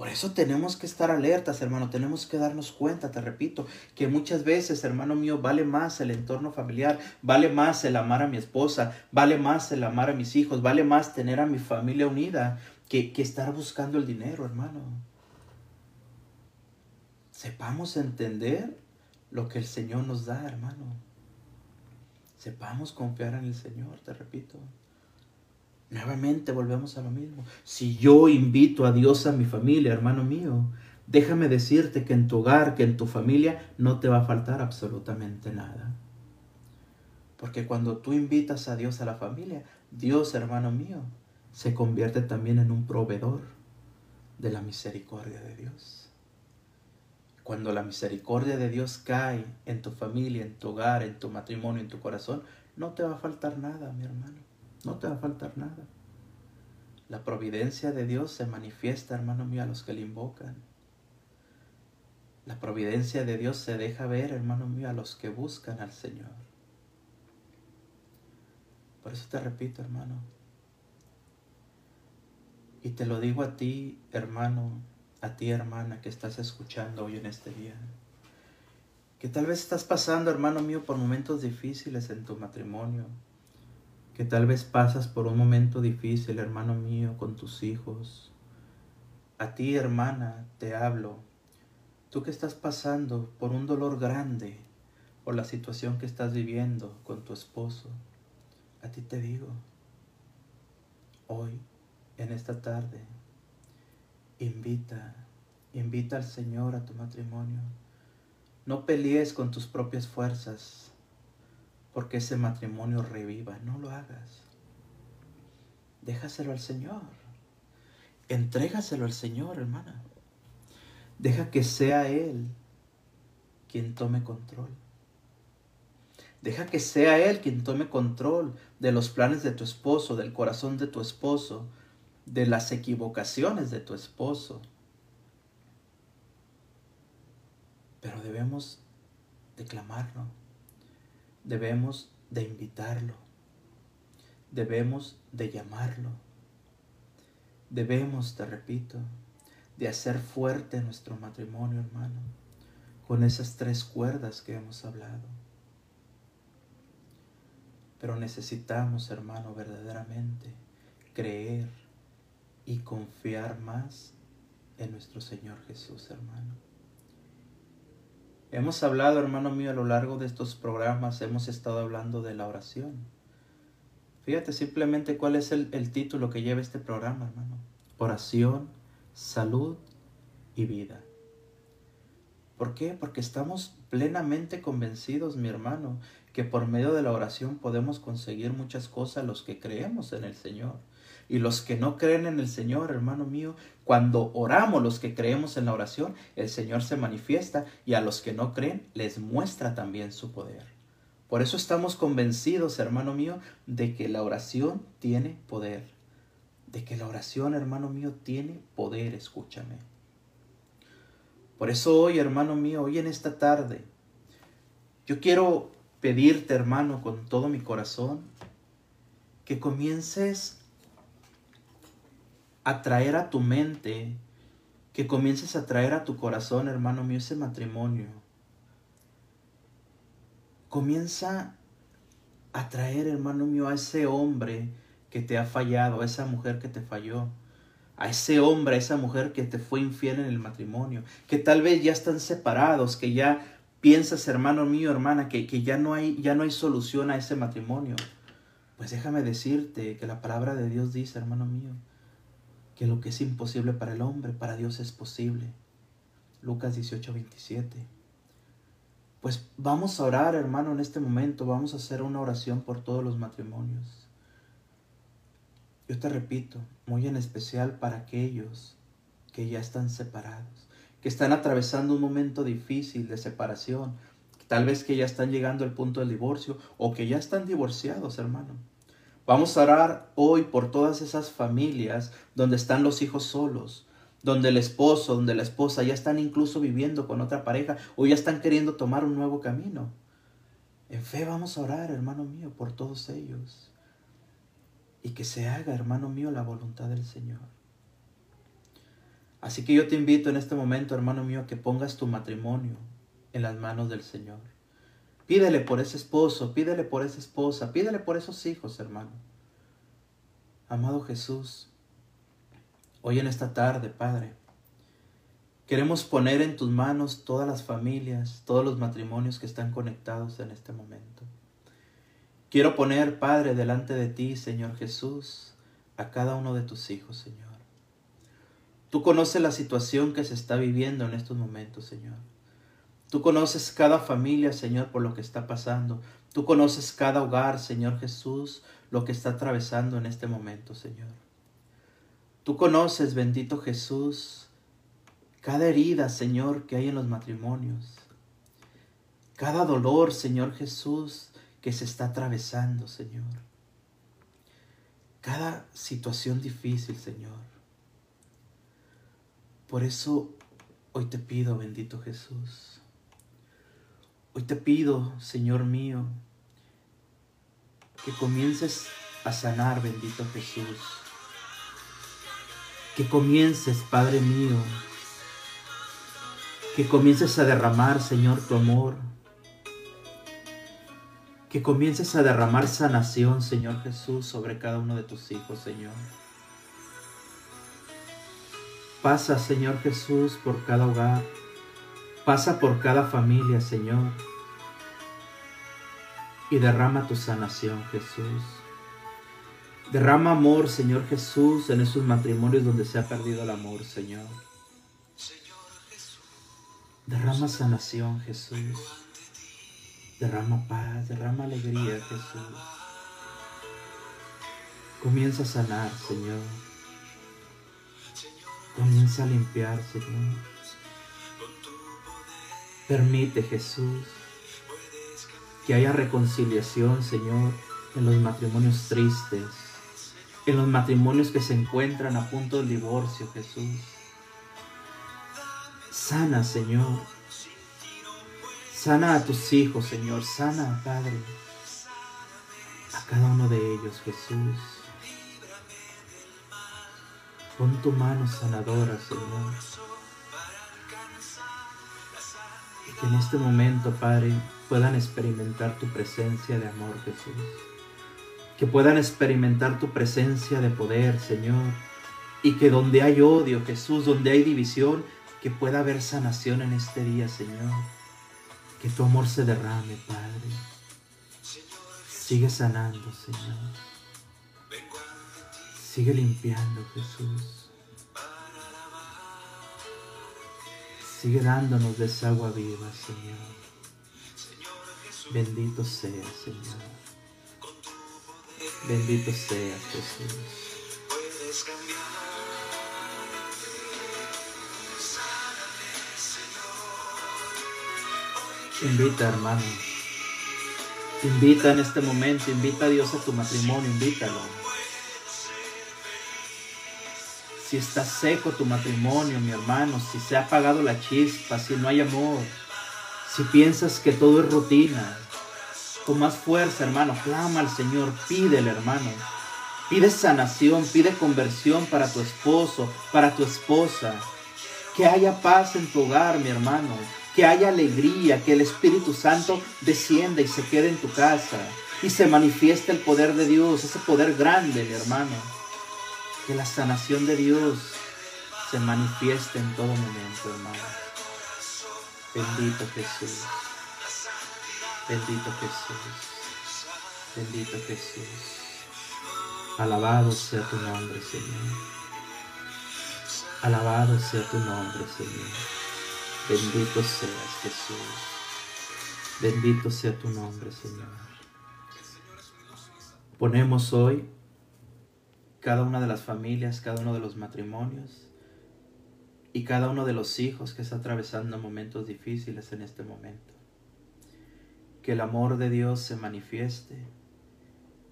Speaker 1: por eso tenemos que estar alertas, hermano, tenemos que darnos cuenta, te repito, que muchas veces, hermano mío, vale más el entorno familiar, vale más el amar a mi esposa, vale más el amar a mis hijos, vale más tener a mi familia unida que, que estar buscando el dinero, hermano. Sepamos entender lo que el Señor nos da, hermano. Sepamos confiar en el Señor, te repito. Nuevamente volvemos a lo mismo. Si yo invito a Dios a mi familia, hermano mío, déjame decirte que en tu hogar, que en tu familia, no te va a faltar absolutamente nada. Porque cuando tú invitas a Dios a la familia, Dios, hermano mío, se convierte también en un proveedor de la misericordia de Dios. Cuando la misericordia de Dios cae en tu familia, en tu hogar, en tu matrimonio, en tu corazón, no te va a faltar nada, mi hermano. No te va a faltar nada. La providencia de Dios se manifiesta, hermano mío, a los que le invocan. La providencia de Dios se deja ver, hermano mío, a los que buscan al Señor. Por eso te repito, hermano. Y te lo digo a ti, hermano, a ti, hermana, que estás escuchando hoy en este día. Que tal vez estás pasando, hermano mío, por momentos difíciles en tu matrimonio, que tal vez pasas por un momento difícil, hermano mío, con tus hijos. A ti, hermana, te hablo. Tú que estás pasando por un dolor grande por la situación que estás viviendo con tu esposo, a ti te digo, hoy, en esta tarde, invita, invita al Señor a tu matrimonio. No pelees con tus propias fuerzas porque ese matrimonio reviva. No lo hagas. Déjaselo al Señor. Entrégaselo al Señor, hermana. Deja que sea Él quien tome control. Deja que sea Él quien tome control de los planes de tu esposo, del corazón de tu esposo, de las equivocaciones de tu esposo. Pero debemos de clamarlo, debemos de invitarlo, debemos de llamarlo, debemos, te repito, de hacer fuerte nuestro matrimonio, hermano, con esas tres cuerdas que hemos hablado. Pero necesitamos, hermano, verdaderamente creer y confiar más en nuestro Señor Jesús, hermano. Hemos hablado, hermano mío, a lo largo de estos programas, hemos estado hablando de la oración. Fíjate simplemente cuál es el, el título que lleva este programa, hermano. Oración, salud y vida. ¿Por qué? Porque estamos plenamente convencidos, mi hermano, que por medio de la oración podemos conseguir muchas cosas los que creemos en el Señor. Y los que no creen en el Señor, hermano mío, cuando oramos los que creemos en la oración, el Señor se manifiesta y a los que no creen les muestra también su poder. Por eso estamos convencidos, hermano mío, de que la oración tiene poder. De que la oración, hermano mío, tiene poder, escúchame. Por eso hoy, hermano mío, hoy en esta tarde, yo quiero pedirte, hermano, con todo mi corazón, que comiences a traer a tu mente, que comiences a traer a tu corazón, hermano mío, ese matrimonio. Comienza a traer, hermano mío, a ese hombre que te ha fallado, a esa mujer que te falló, a ese hombre, a esa mujer que te fue infiel en el matrimonio, que tal vez ya están separados, que ya piensas, hermano mío, hermana, que, que ya, no hay, ya no hay solución a ese matrimonio, pues déjame decirte que la palabra de Dios dice, hermano mío, que lo que es imposible para el hombre, para Dios es posible. Lucas 18, 27. Pues vamos a orar, hermano, en este momento, vamos a hacer una oración por todos los matrimonios. Yo te repito, muy en especial para aquellos que ya están separados que están atravesando un momento difícil de separación, tal vez que ya están llegando al punto del divorcio o que ya están divorciados, hermano. Vamos a orar hoy por todas esas familias donde están los hijos solos, donde el esposo, donde la esposa ya están incluso viviendo con otra pareja o ya están queriendo tomar un nuevo camino. En fe vamos a orar, hermano mío, por todos ellos. Y que se haga, hermano mío, la voluntad del Señor. Así que yo te invito en este momento, hermano mío, que pongas tu matrimonio en las manos del Señor. Pídele por ese esposo, pídele por esa esposa, pídele por esos hijos, hermano. Amado Jesús, hoy en esta tarde, Padre, queremos poner en tus manos todas las familias, todos los matrimonios que están conectados en este momento. Quiero poner, Padre, delante de ti, Señor Jesús, a cada uno de tus hijos, Señor. Tú conoces la situación que se está viviendo en estos momentos, Señor. Tú conoces cada familia, Señor, por lo que está pasando. Tú conoces cada hogar, Señor Jesús, lo que está atravesando en este momento, Señor. Tú conoces, bendito Jesús, cada herida, Señor, que hay en los matrimonios. Cada dolor, Señor Jesús, que se está atravesando, Señor. Cada situación difícil, Señor. Por eso hoy te pido, bendito Jesús. Hoy te pido, Señor mío, que comiences a sanar, bendito Jesús. Que comiences, Padre mío, que comiences a derramar, Señor, tu amor. Que comiences a derramar sanación, Señor Jesús, sobre cada uno de tus hijos, Señor. Pasa, Señor Jesús, por cada hogar. Pasa por cada familia, Señor. Y derrama tu sanación, Jesús. Derrama amor, Señor Jesús, en esos matrimonios donde se ha perdido el amor, Señor. Derrama sanación, Jesús. Derrama paz, derrama alegría, Jesús. Comienza a sanar, Señor. Comienza a limpiar, Señor. Permite, Jesús, Que haya reconciliación, Señor, en los matrimonios tristes, en los matrimonios que se encuentran a punto del divorcio, Jesús. Sana, Señor. Sana a tus hijos, Señor. Sana, Padre. A cada uno de ellos, Jesús. Pon tu mano sanadora, Señor. Que en este momento, Padre, puedan experimentar tu presencia de amor, Jesús. Que puedan experimentar tu presencia de poder, Señor. Y que donde hay odio, Jesús, donde hay división, que pueda haber sanación en este día, Señor. Que tu amor se derrame, Padre. Sigue sanando, Señor. Sigue limpiando, Jesús. Sigue dándonos de esa agua viva, Señor. Bendito sea, Señor. Bendito sea, Jesús. Invita, hermano. Invita en este momento, invita a Dios a tu matrimonio, invítalo. Si está seco tu matrimonio, mi hermano, si se ha apagado la chispa, si no hay amor, si piensas que todo es rutina, con más fuerza, hermano, clama al Señor, pídele, hermano. Pide sanación, pide conversión para tu esposo, para tu esposa. Que haya paz en tu hogar, mi hermano. Que haya alegría, que el Espíritu Santo descienda y se quede en tu casa. Y se manifieste el poder de Dios, ese poder grande, mi hermano que la sanación de Dios se manifieste en todo momento, hermano. Bendito Jesús. Bendito Jesús. Bendito Jesús. Alabado sea tu nombre, Señor. Alabado sea tu nombre, Señor. Bendito seas, Jesús. Bendito sea tu nombre, Señor. Ponemos hoy cada una de las familias, cada uno de los matrimonios y cada uno de los hijos que está atravesando momentos difíciles en este momento. Que el amor de Dios se manifieste,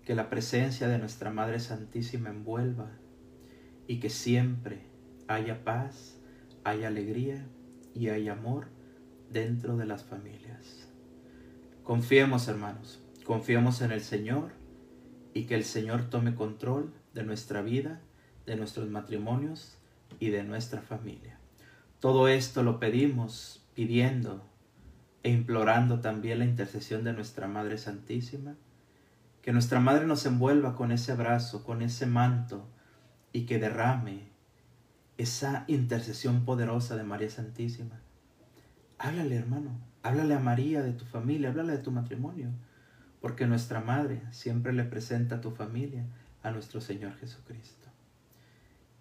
Speaker 1: que la presencia de nuestra Madre Santísima envuelva y que siempre haya paz, haya alegría y haya amor dentro de las familias. Confiemos, hermanos, confiemos en el Señor y que el Señor tome control de nuestra vida, de nuestros matrimonios y de nuestra familia. Todo esto lo pedimos pidiendo e implorando también la intercesión de nuestra Madre Santísima, que nuestra Madre nos envuelva con ese abrazo, con ese manto y que derrame esa intercesión poderosa de María Santísima. Háblale, hermano, háblale a María de tu familia, háblale de tu matrimonio, porque nuestra Madre siempre le presenta a tu familia a nuestro Señor Jesucristo.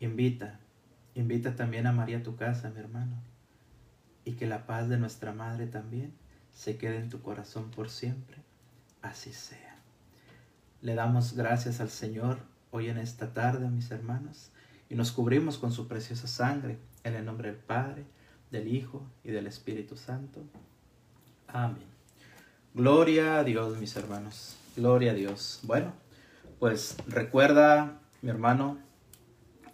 Speaker 1: Invita, invita también a María a tu casa, mi hermano, y que la paz de nuestra Madre también se quede en tu corazón por siempre. Así sea. Le damos gracias al Señor hoy en esta tarde, mis hermanos, y nos cubrimos con su preciosa sangre en el nombre del Padre, del Hijo y del Espíritu Santo. Amén. Gloria a Dios, mis hermanos. Gloria a Dios. Bueno, pues recuerda, mi hermano,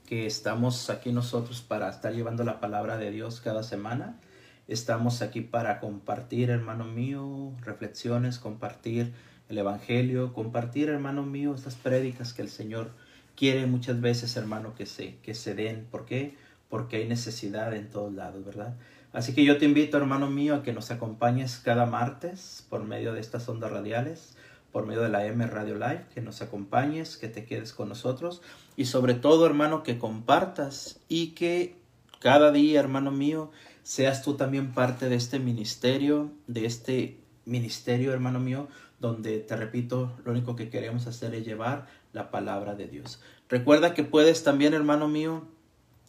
Speaker 1: que estamos aquí nosotros para estar llevando la palabra de Dios cada semana. Estamos aquí para compartir, hermano mío, reflexiones, compartir el Evangelio, compartir, hermano mío, estas prédicas que el Señor quiere muchas veces, hermano, que se, que se den. ¿Por qué? Porque hay necesidad en todos lados, ¿verdad? Así que yo te invito, hermano mío, a que nos acompañes cada martes por medio de estas ondas radiales por medio de la M Radio Live, que nos acompañes, que te quedes con nosotros y sobre todo, hermano, que compartas y que cada día, hermano mío, seas tú también parte de este ministerio, de este ministerio, hermano mío, donde, te repito, lo único que queremos hacer es llevar la palabra de Dios. Recuerda que puedes también, hermano mío,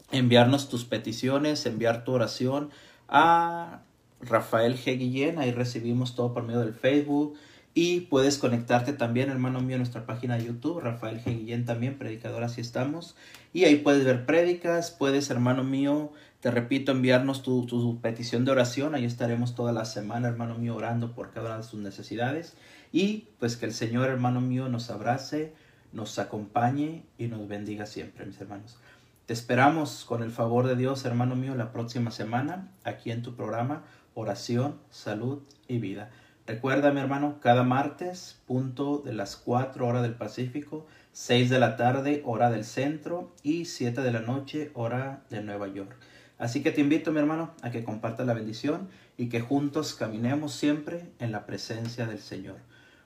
Speaker 1: enviarnos tus peticiones, enviar tu oración a Rafael G. Guillén, ahí recibimos todo por medio del Facebook, Y puedes conectarte también, hermano mío, a nuestra página de YouTube, Rafael G. Guillén también, predicador, así estamos. Y ahí puedes ver prédicas, puedes, hermano mío, te repito, enviarnos tu, tu petición de oración. Ahí estaremos toda la semana, hermano mío, orando por cada una de sus necesidades. Y pues que el Señor, hermano mío, nos abrace, nos acompañe y nos bendiga siempre, mis hermanos. Te esperamos con el favor de Dios, hermano mío, la próxima semana aquí en tu programa Oración, Salud y Vida. Recuerda, mi hermano, cada martes, punto de las 4 horas del Pacífico, 6 de la tarde, hora del centro, y 7 de la noche, hora de Nueva York. Así que te invito, mi hermano, a que compartas la bendición y que juntos caminemos siempre en la presencia del Señor.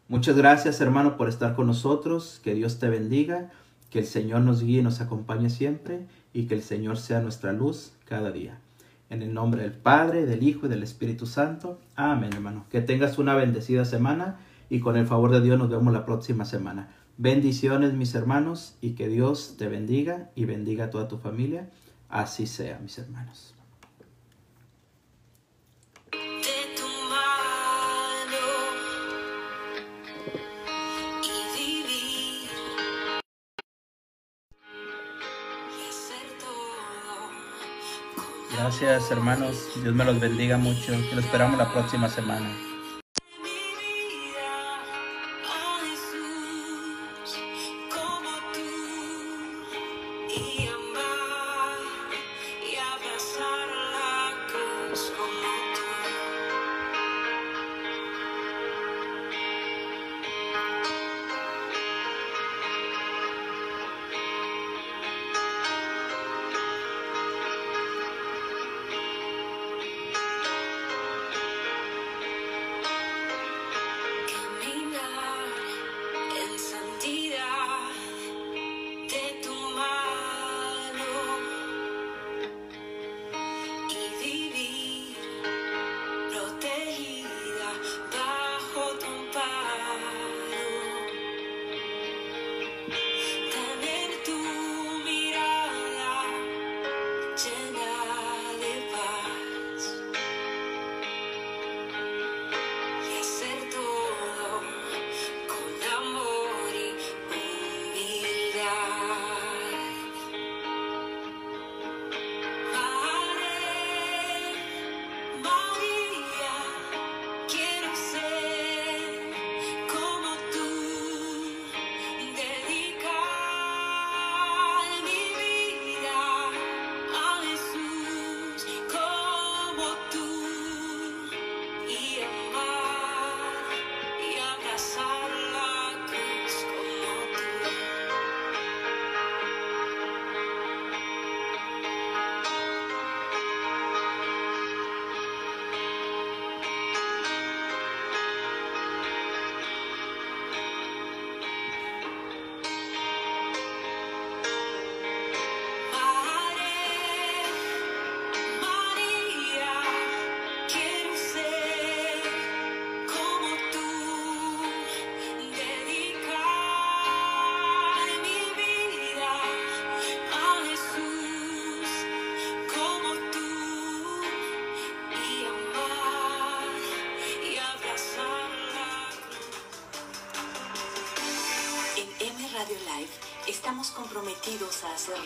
Speaker 1: Muchas gracias, hermano, por estar con nosotros. Que Dios te bendiga, que el Señor nos guíe y nos acompañe siempre y que el Señor sea nuestra luz cada día. En el nombre del Padre, del Hijo y del Espíritu Santo. Amén, hermano. Que tengas una bendecida semana y con el favor de Dios nos vemos la próxima semana. Bendiciones, mis hermanos, y que Dios te bendiga y bendiga a toda tu familia. Así sea, mis hermanos. Gracias hermanos, Dios me los bendiga mucho, que lo esperamos la próxima semana.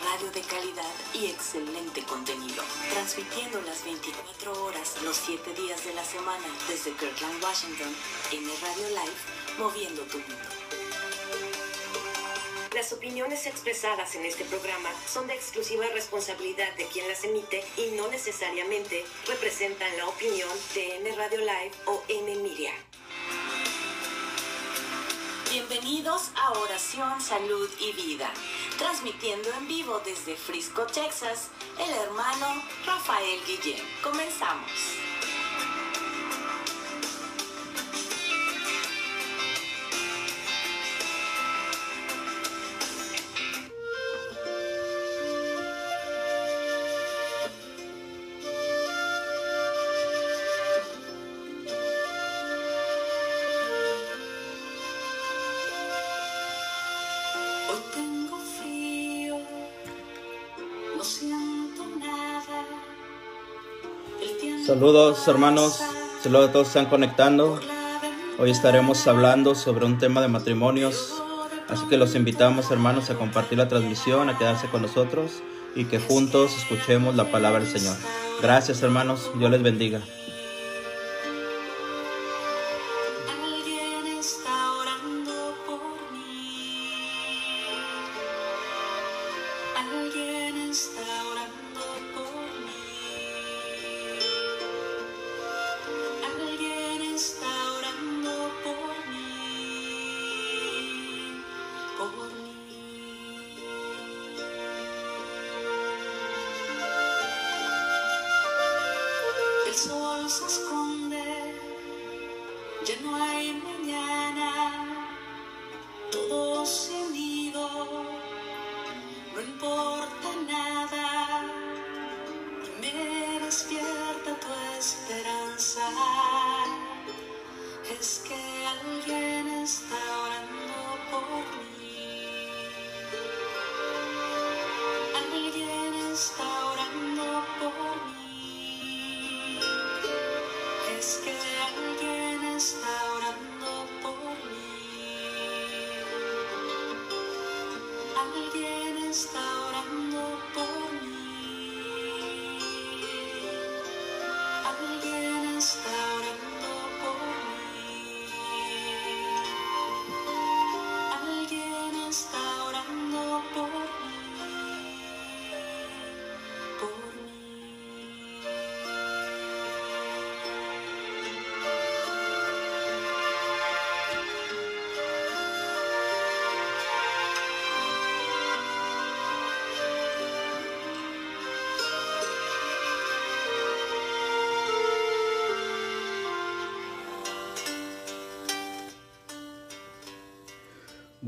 Speaker 2: Radio de calidad y excelente contenido, transmitiendo las 24 horas, los 7 días de la semana desde Kirkland, Washington, en el Radio Live, moviendo tu mundo. Las opiniones expresadas en este programa son de exclusiva responsabilidad de quien las emite y no necesariamente representan la opinión de N Radio Live o N Media. Bienvenidos a Oración, Salud y Vida, transmitiendo en vivo desde Frisco, Texas, el hermano Rafael Guillén. Comenzamos.
Speaker 1: Saludos hermanos, saludos a todos que están conectando. Hoy estaremos hablando sobre un tema de matrimonios, así que los invitamos hermanos a compartir la transmisión, a quedarse con nosotros y que juntos escuchemos la palabra del Señor. Gracias hermanos, Dios les bendiga.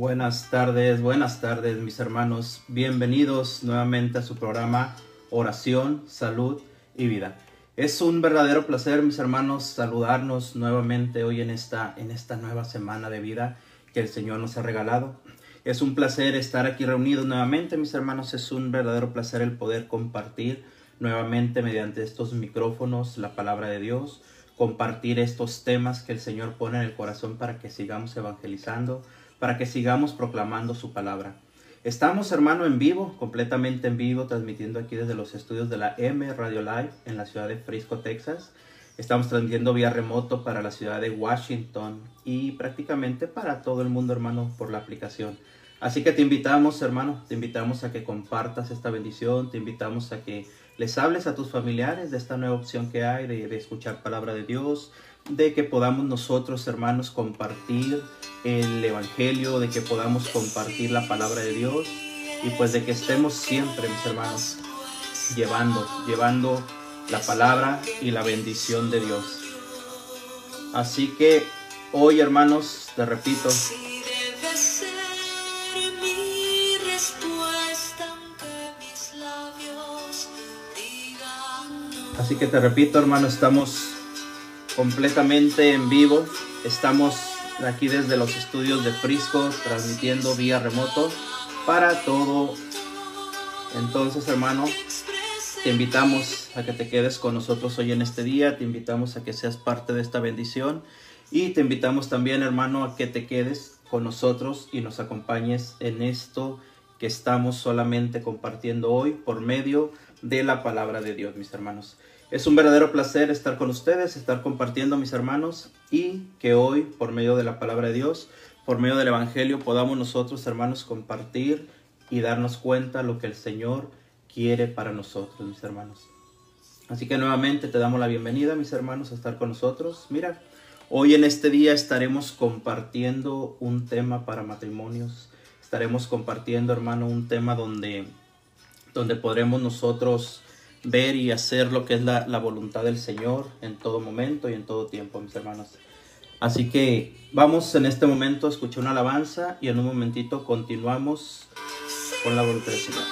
Speaker 1: Buenas tardes, buenas tardes mis hermanos. Bienvenidos nuevamente a su programa Oración, Salud y Vida. Es un verdadero placer mis hermanos saludarnos nuevamente hoy en esta, en esta nueva semana de vida que el Señor nos ha regalado. Es un placer estar aquí reunidos nuevamente mis hermanos. Es un verdadero placer el poder compartir nuevamente mediante estos micrófonos la palabra de Dios, compartir estos temas que el Señor pone en el corazón para que sigamos evangelizando para que sigamos proclamando su palabra. Estamos, hermano, en vivo, completamente en vivo, transmitiendo aquí desde los estudios de la M Radio Live en la ciudad de Frisco, Texas. Estamos transmitiendo vía remoto para la ciudad de Washington y prácticamente para todo el mundo, hermano, por la aplicación. Así que te invitamos, hermano, te invitamos a que compartas esta bendición, te invitamos a que les hables a tus familiares de esta nueva opción que hay de, de escuchar palabra de Dios, de que podamos nosotros, hermanos, compartir el Evangelio, de que podamos compartir la palabra de Dios y pues de que estemos siempre, mis hermanos, llevando, llevando la palabra y la bendición de Dios. Así que hoy, hermanos, te repito, Así que te repito, hermano, estamos completamente en vivo. Estamos aquí desde los estudios de Frisco transmitiendo vía remoto para todo. Entonces, hermano, te invitamos a que te quedes con nosotros hoy en este día, te invitamos a que seas parte de esta bendición y te invitamos también, hermano, a que te quedes con nosotros y nos acompañes en esto que estamos solamente compartiendo hoy por medio de la palabra de Dios, mis hermanos. Es un verdadero placer estar con ustedes, estar compartiendo mis hermanos y que hoy, por medio de la palabra de Dios, por medio del Evangelio, podamos nosotros, hermanos, compartir y darnos cuenta lo que el Señor quiere para nosotros, mis hermanos. Así que nuevamente te damos la bienvenida, mis hermanos, a estar con nosotros. Mira, hoy en este día estaremos compartiendo un tema para matrimonios. Estaremos compartiendo, hermano, un tema donde, donde podremos nosotros ver y hacer lo que es la, voluntad del Señor en todo momento y en todo tiempo, mis hermanos. Así que vamos en este momento a escuchar una alabanza y en un momentito continuamos con la voluntad del Señor.